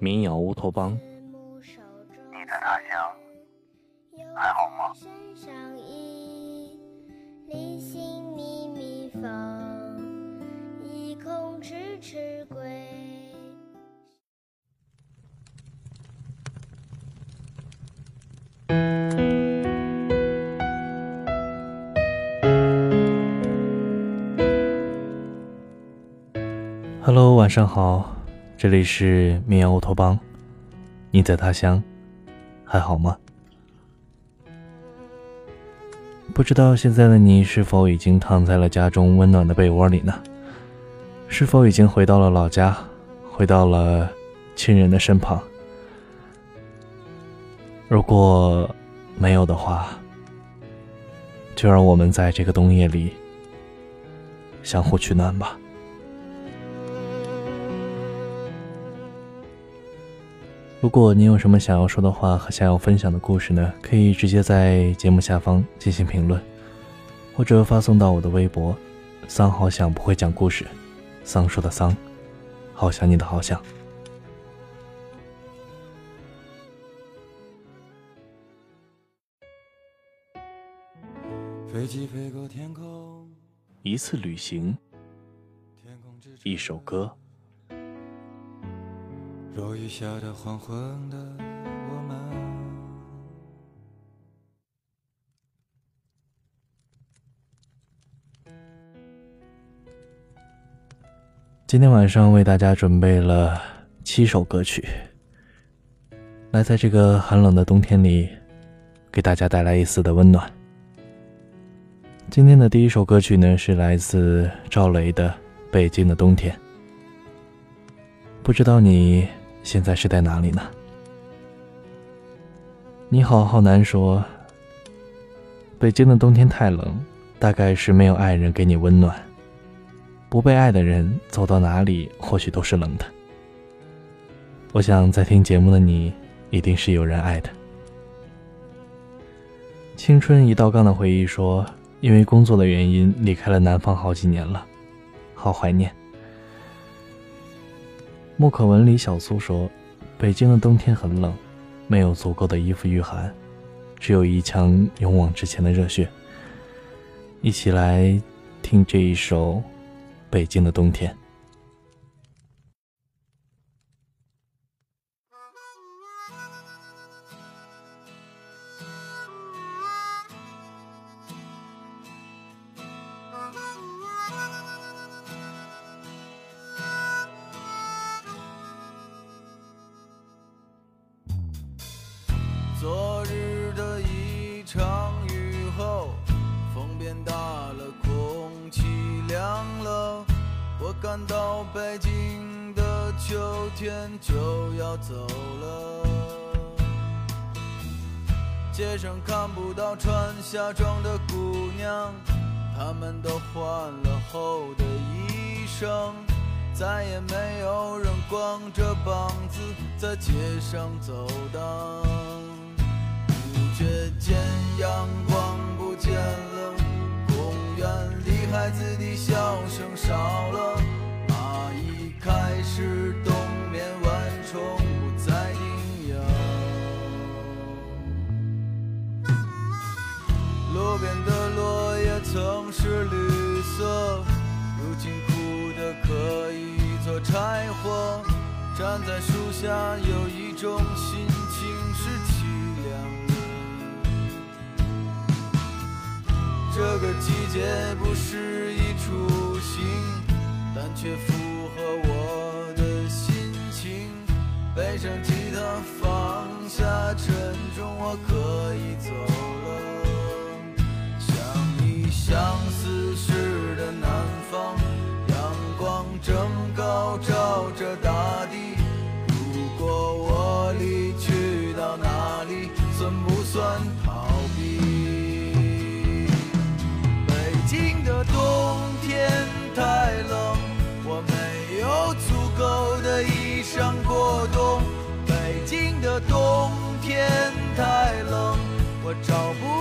民谣乌托邦。你在他乡还好吗？Hello，晚上好，这里是民谣乌托邦。你在他乡还好吗？不知道现在的你是否已经躺在了家中温暖的被窝里呢？是否已经回到了老家，回到了亲人的身旁？如果没有的话，就让我们在这个冬夜里相互取暖吧。如果你有什么想要说的话和想要分享的故事呢？可以直接在节目下方进行评论，或者发送到我的微博“桑好想不会讲故事”，桑树的桑，好想你的好想。飞机飞过天空，一次旅行，一首歌。落雨下的黄昏的我们。今天晚上为大家准备了七首歌曲，来在这个寒冷的冬天里，给大家带来一丝的温暖。今天的第一首歌曲呢，是来自赵雷的《北京的冬天》，不知道你。现在是在哪里呢？你好，浩南说：“北京的冬天太冷，大概是没有爱人给你温暖。不被爱的人走到哪里，或许都是冷的。”我想在听节目的你，一定是有人爱的。青春一道杠的回忆说：“因为工作的原因，离开了南方好几年了，好怀念。”莫可文里小苏说：“北京的冬天很冷，没有足够的衣服御寒，只有一腔勇往直前的热血。”一起来听这一首《北京的冬天》。感到北京的秋天就要走了，街上看不到穿夏装的姑娘，她们都换了厚的衣裳，再也没有人光着膀子在街上走荡。不觉间，阳光不见了，公园里孩子的笑声少了。开始冬眠，万虫不再叮咬。路边的落叶曾是绿色，如今枯的可以做柴火。站在树下，有一种心情是凄凉的。这个季节不适宜出行，但却背上吉他，放下沉重，我可以走。冬天太冷我找不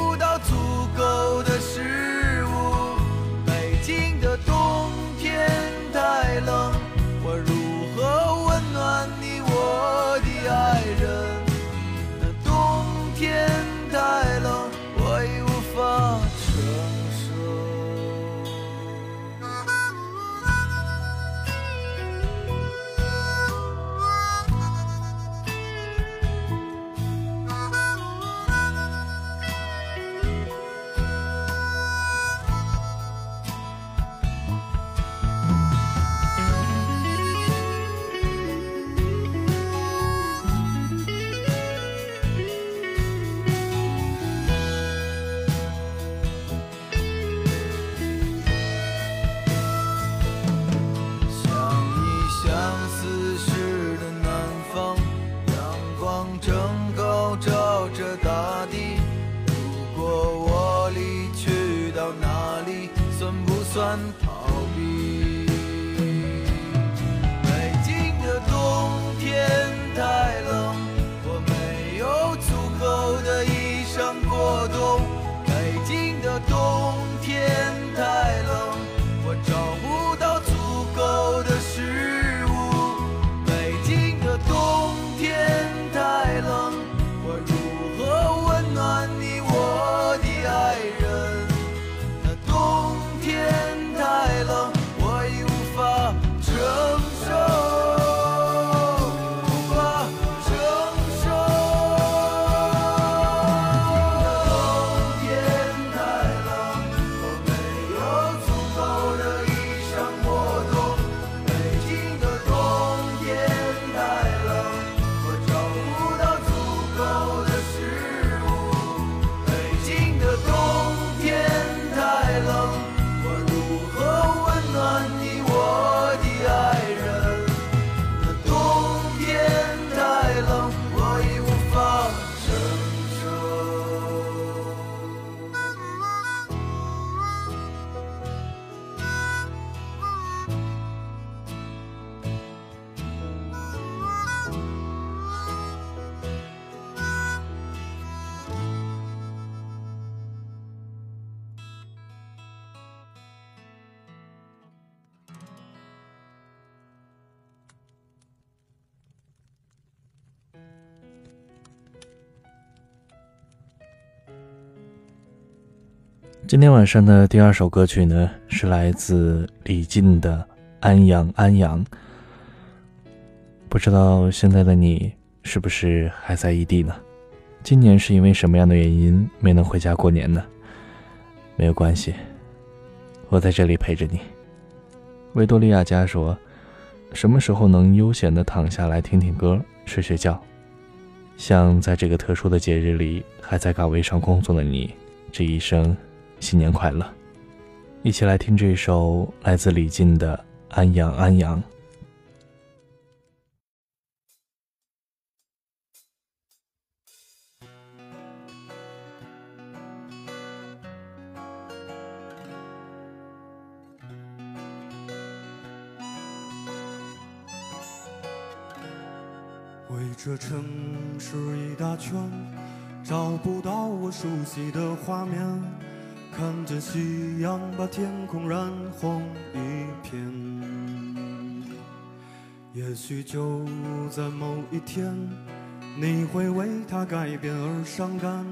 今天晚上的第二首歌曲呢，是来自李静的《安阳安阳》。不知道现在的你是不是还在异地呢？今年是因为什么样的原因没能回家过年呢？没有关系，我在这里陪着你。维多利亚家说：“什么时候能悠闲的躺下来听听歌、睡睡觉？像在这个特殊的节日里还在岗位上工作的你，这一生。”新年快乐！一起来听这首来自李静的《安阳安阳》。围着城市一大圈，找不到我熟悉的画面。看见夕阳把天空染红一片，也许就在某一天，你会为它改变而伤感。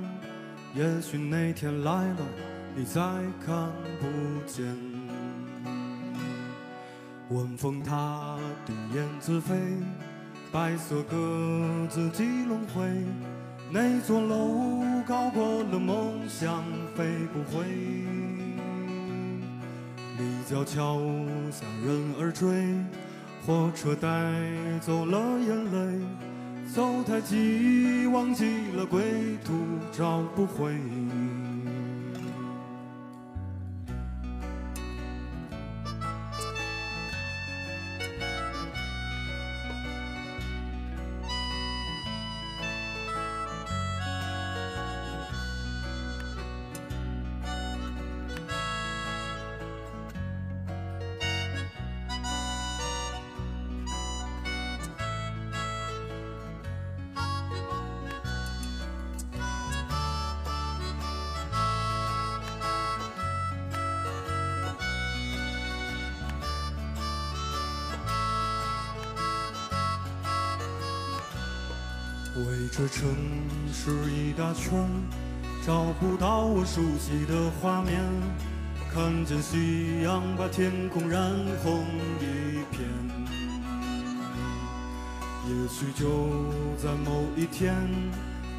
也许那天来了，你再看不见。晚风它的燕子飞，白色鸽子几轮回。那座楼高过了梦想，飞不回。立交桥下人儿追，火车带走了眼泪。走太急，忘记了归途，找不回。围着城市一大圈，找不到我熟悉的画面。看见夕阳把天空染红一片，也许就在某一天，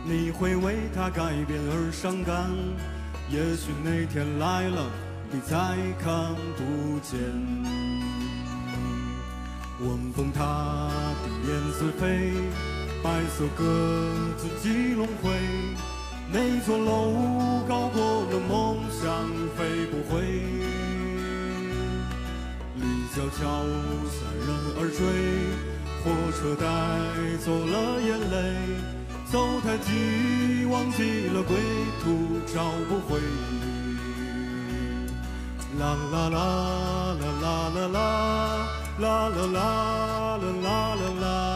你会为它改变而伤感。也许那天来了，你再看不见。晚风它的燕子飞。白色鸽子几轮回，那座楼高过了梦想，飞不回。立交桥下人儿追，火车带走了眼泪。走太急，忘记了归途，找不回。啦啦啦啦啦啦啦啦啦啦啦啦啦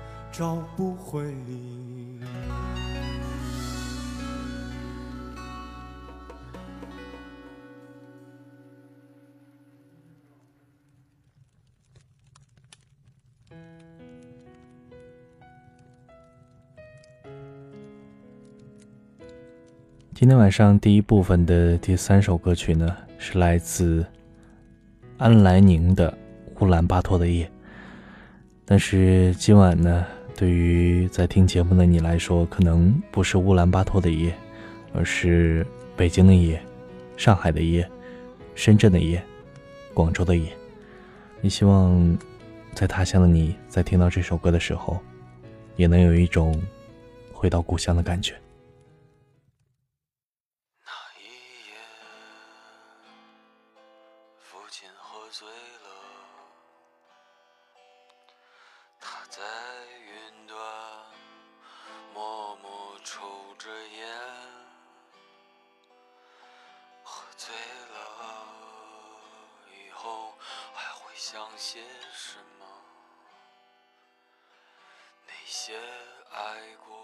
找不回。今天晚上第一部分的第三首歌曲呢，是来自安来宁的《乌兰巴托的夜》。但是今晚呢，对于在听节目的你来说，可能不是乌兰巴托的夜，而是北京的夜、上海的夜、深圳的夜、广州的夜。你希望在他乡的你在听到这首歌的时候，也能有一种回到故乡的感觉。想些什么？那些爱过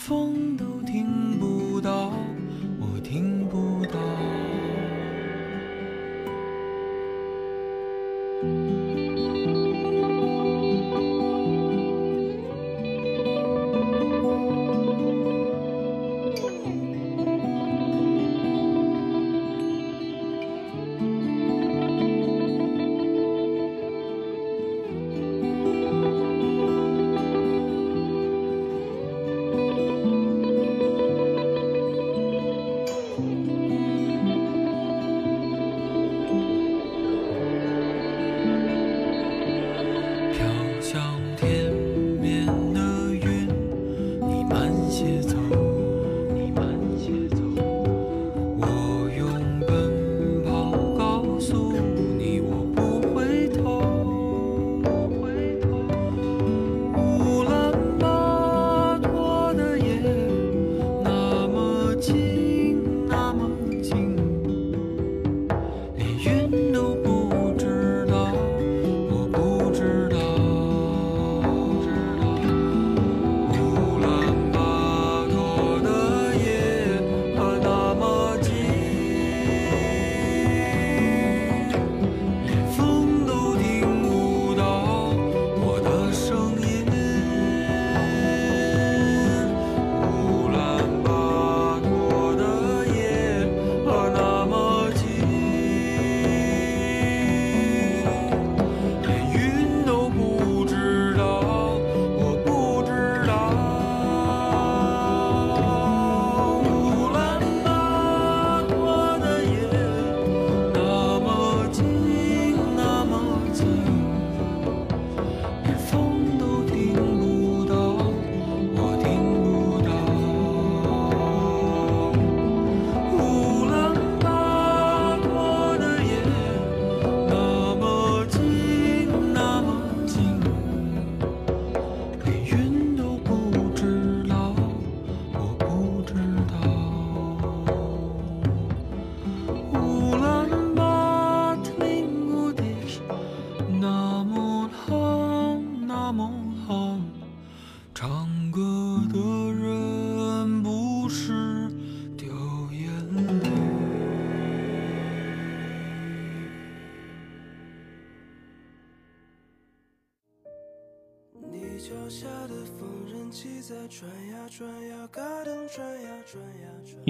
风都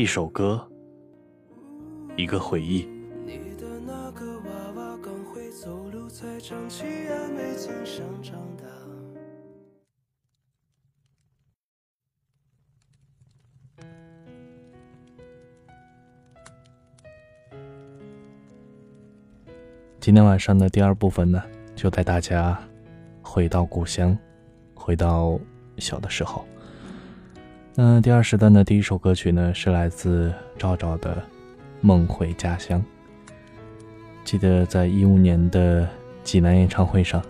一首歌，一个回忆。你的那个娃娃刚会走路，才长齐牙，没经常长大。今天晚上的第二部分呢，就带大家回到故乡，回到小的时候。那第二时段的第一首歌曲呢，是来自赵赵的《梦回家乡》。记得在一五年的济南演唱会上，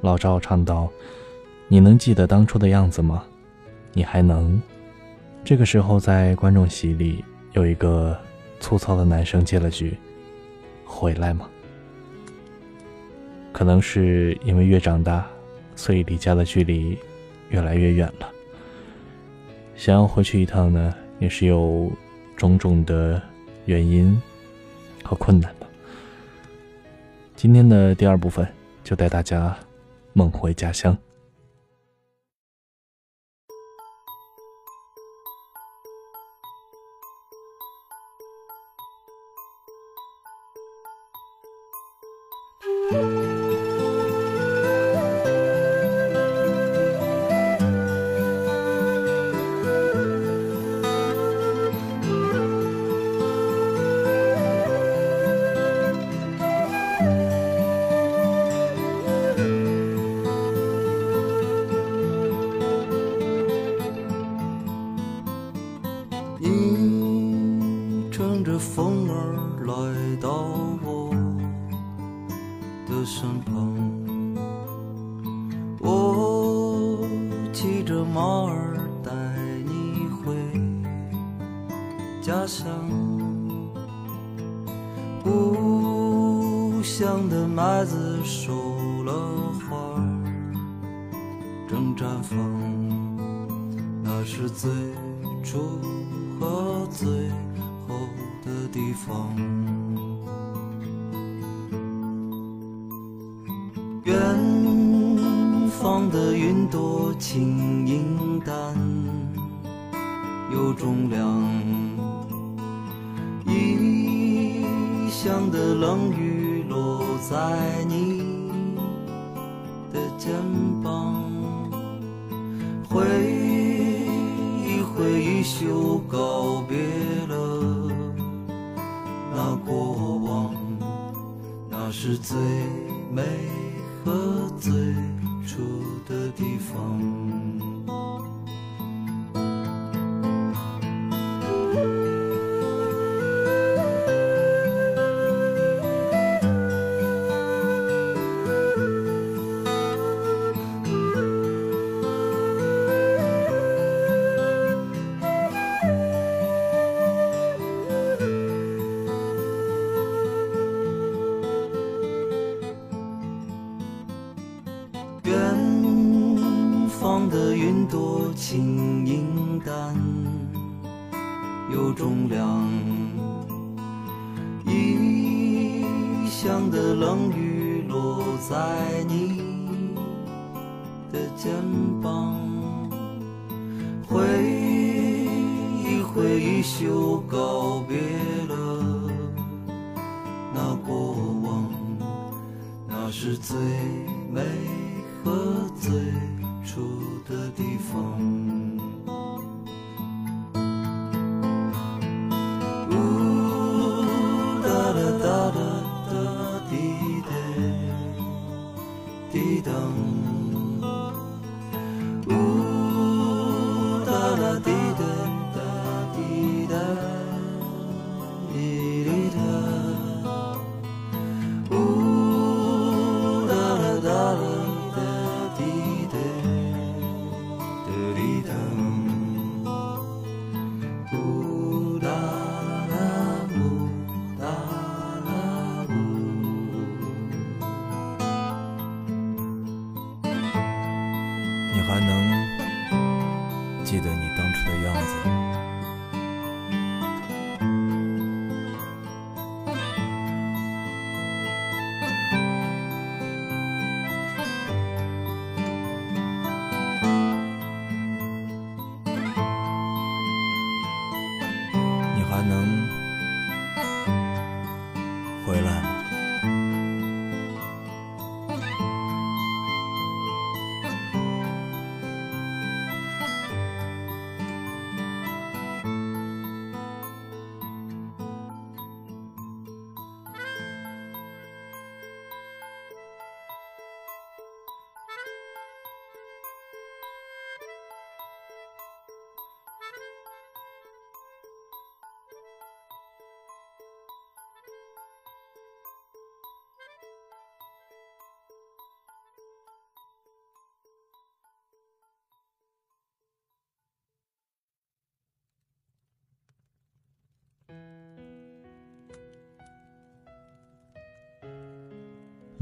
老赵唱到：“你能记得当初的样子吗？你还能？”这个时候，在观众席里有一个粗糙的男生接了句：“回来吗？”可能是因为越长大，所以离家的距离越来越远了。想要回去一趟呢，也是有种种的原因和困难的。今天的第二部分就带大家梦回家乡。骑着马儿带你回家乡。故乡的麦子熟了花儿，正绽放，那是最初和最后的地方。的云朵轻盈淡，有重量。异乡的冷雨落在你的肩膀，挥一挥衣袖，告别了那过往，那是最美和最重量。异乡的冷雨落在你的肩膀，挥一挥衣袖，告别了那过往。那是最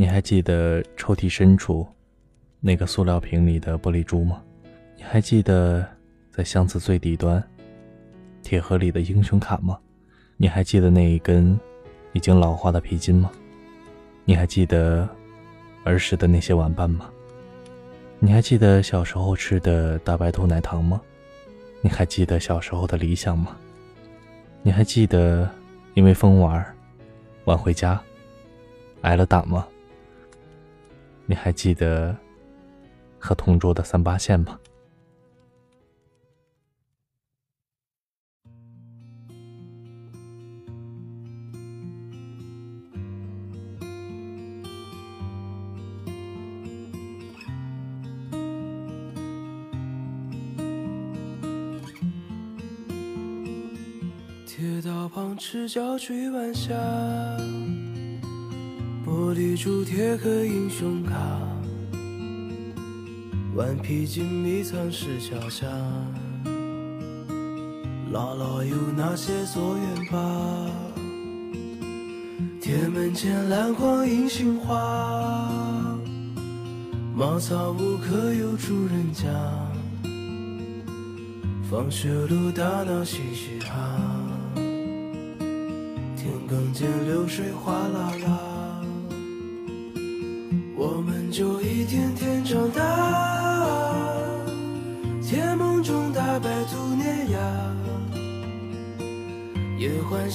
你还记得抽屉深处那个塑料瓶里的玻璃珠吗？你还记得在箱子最底端铁盒里的英雄卡吗？你还记得那一根已经老化的皮筋吗？你还记得儿时的那些玩伴吗？你还记得小时候吃的大白兔奶糖吗？你还记得小时候的理想吗？你还记得因为疯玩晚回家挨了打吗？你还记得和同桌的三八线吗？铁道旁赤脚追晚霞，玻璃珠铁盒英雄卡，顽皮筋迷藏石桥下，姥姥有那些作业吧？铁门前篮筐银杏花，茅草屋可有住人家？放学路打闹嘻嘻哈。田埂间流水哗啦啦，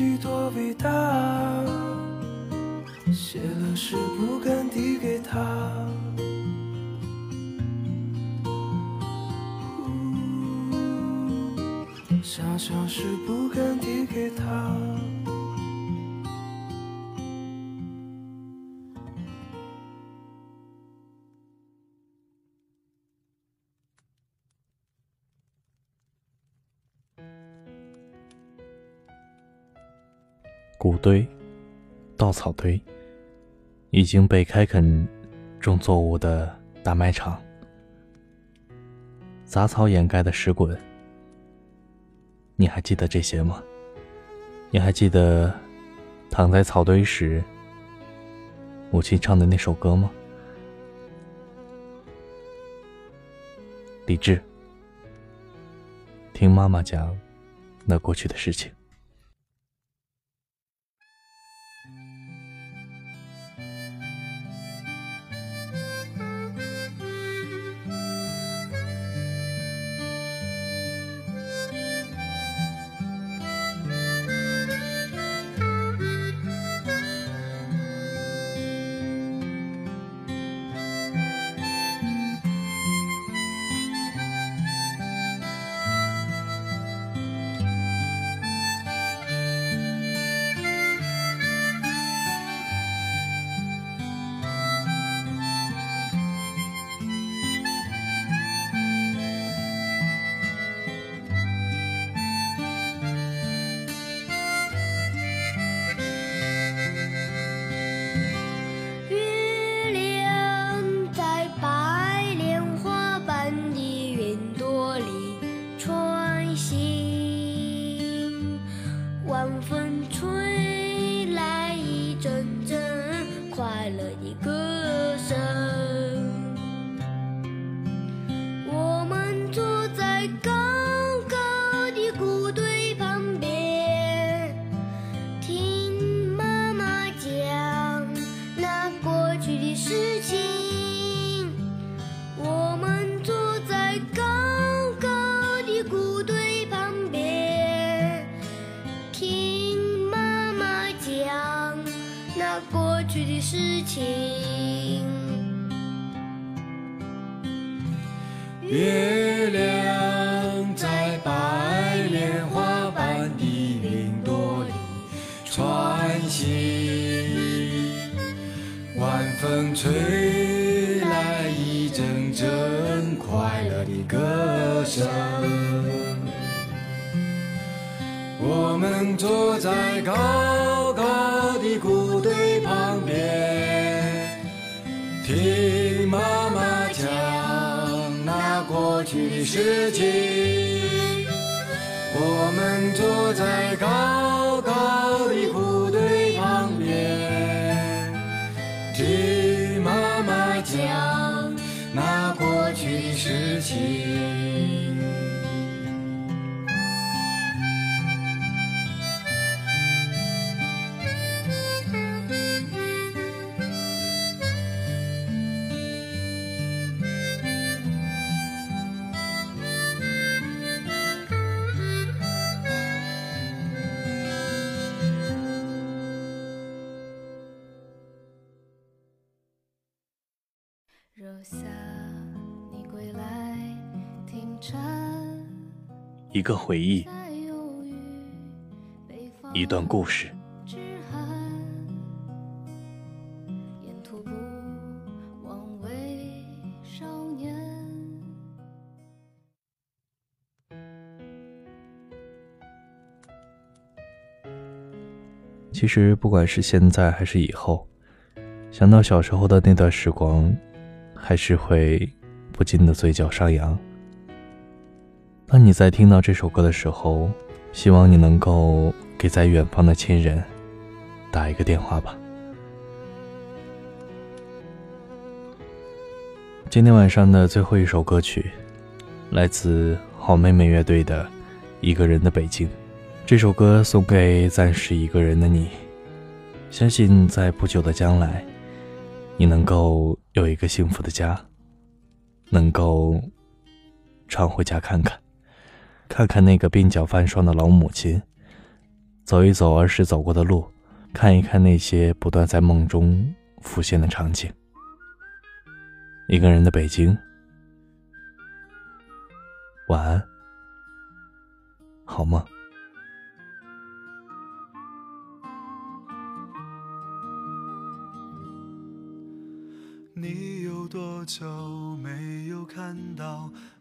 己多伟大，写了诗不敢递给他。想想是不敢谷堆、稻草堆，已经被开垦种作物的大麦场，杂草掩盖的石滚。你还记得这些吗？你还记得躺在草堆时，母亲唱的那首歌吗？李智，听妈妈讲那过去的事情。听妈妈讲那过去的事情。一个回忆，一段故事。其实，不管是现在还是以后，想到小时候的那段时光，还是会不禁的嘴角上扬。当你在听到这首歌的时候，希望你能够给在远方的亲人打一个电话吧。今天晚上的最后一首歌曲，来自好妹妹乐队的《一个人的北京》。这首歌送给暂时一个人的你，相信在不久的将来，你能够有一个幸福的家，能够常回家看看，看看那个鬓角泛霜的老母亲，走一走儿时走过的路，看一看那些不断在梦中浮现的场景。一个人的北京，晚安，好梦。你有多久没有看到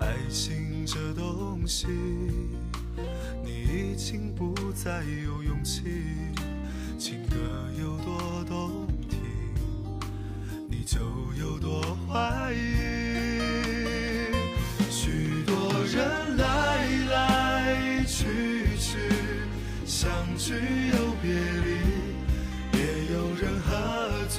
爱情这东西，你已经不再有勇气。情歌有多动听，你就有多怀疑。许多人来来去去，相聚又别离，也有人喝醉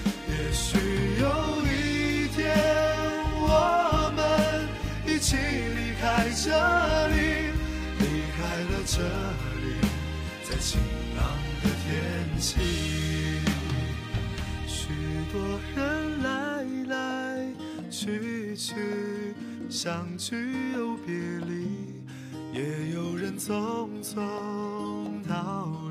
也许有一天，我们一起离开这里，离开了这里，在晴朗的天气。许多人来。去去，相聚又别离，也有人匆匆逃离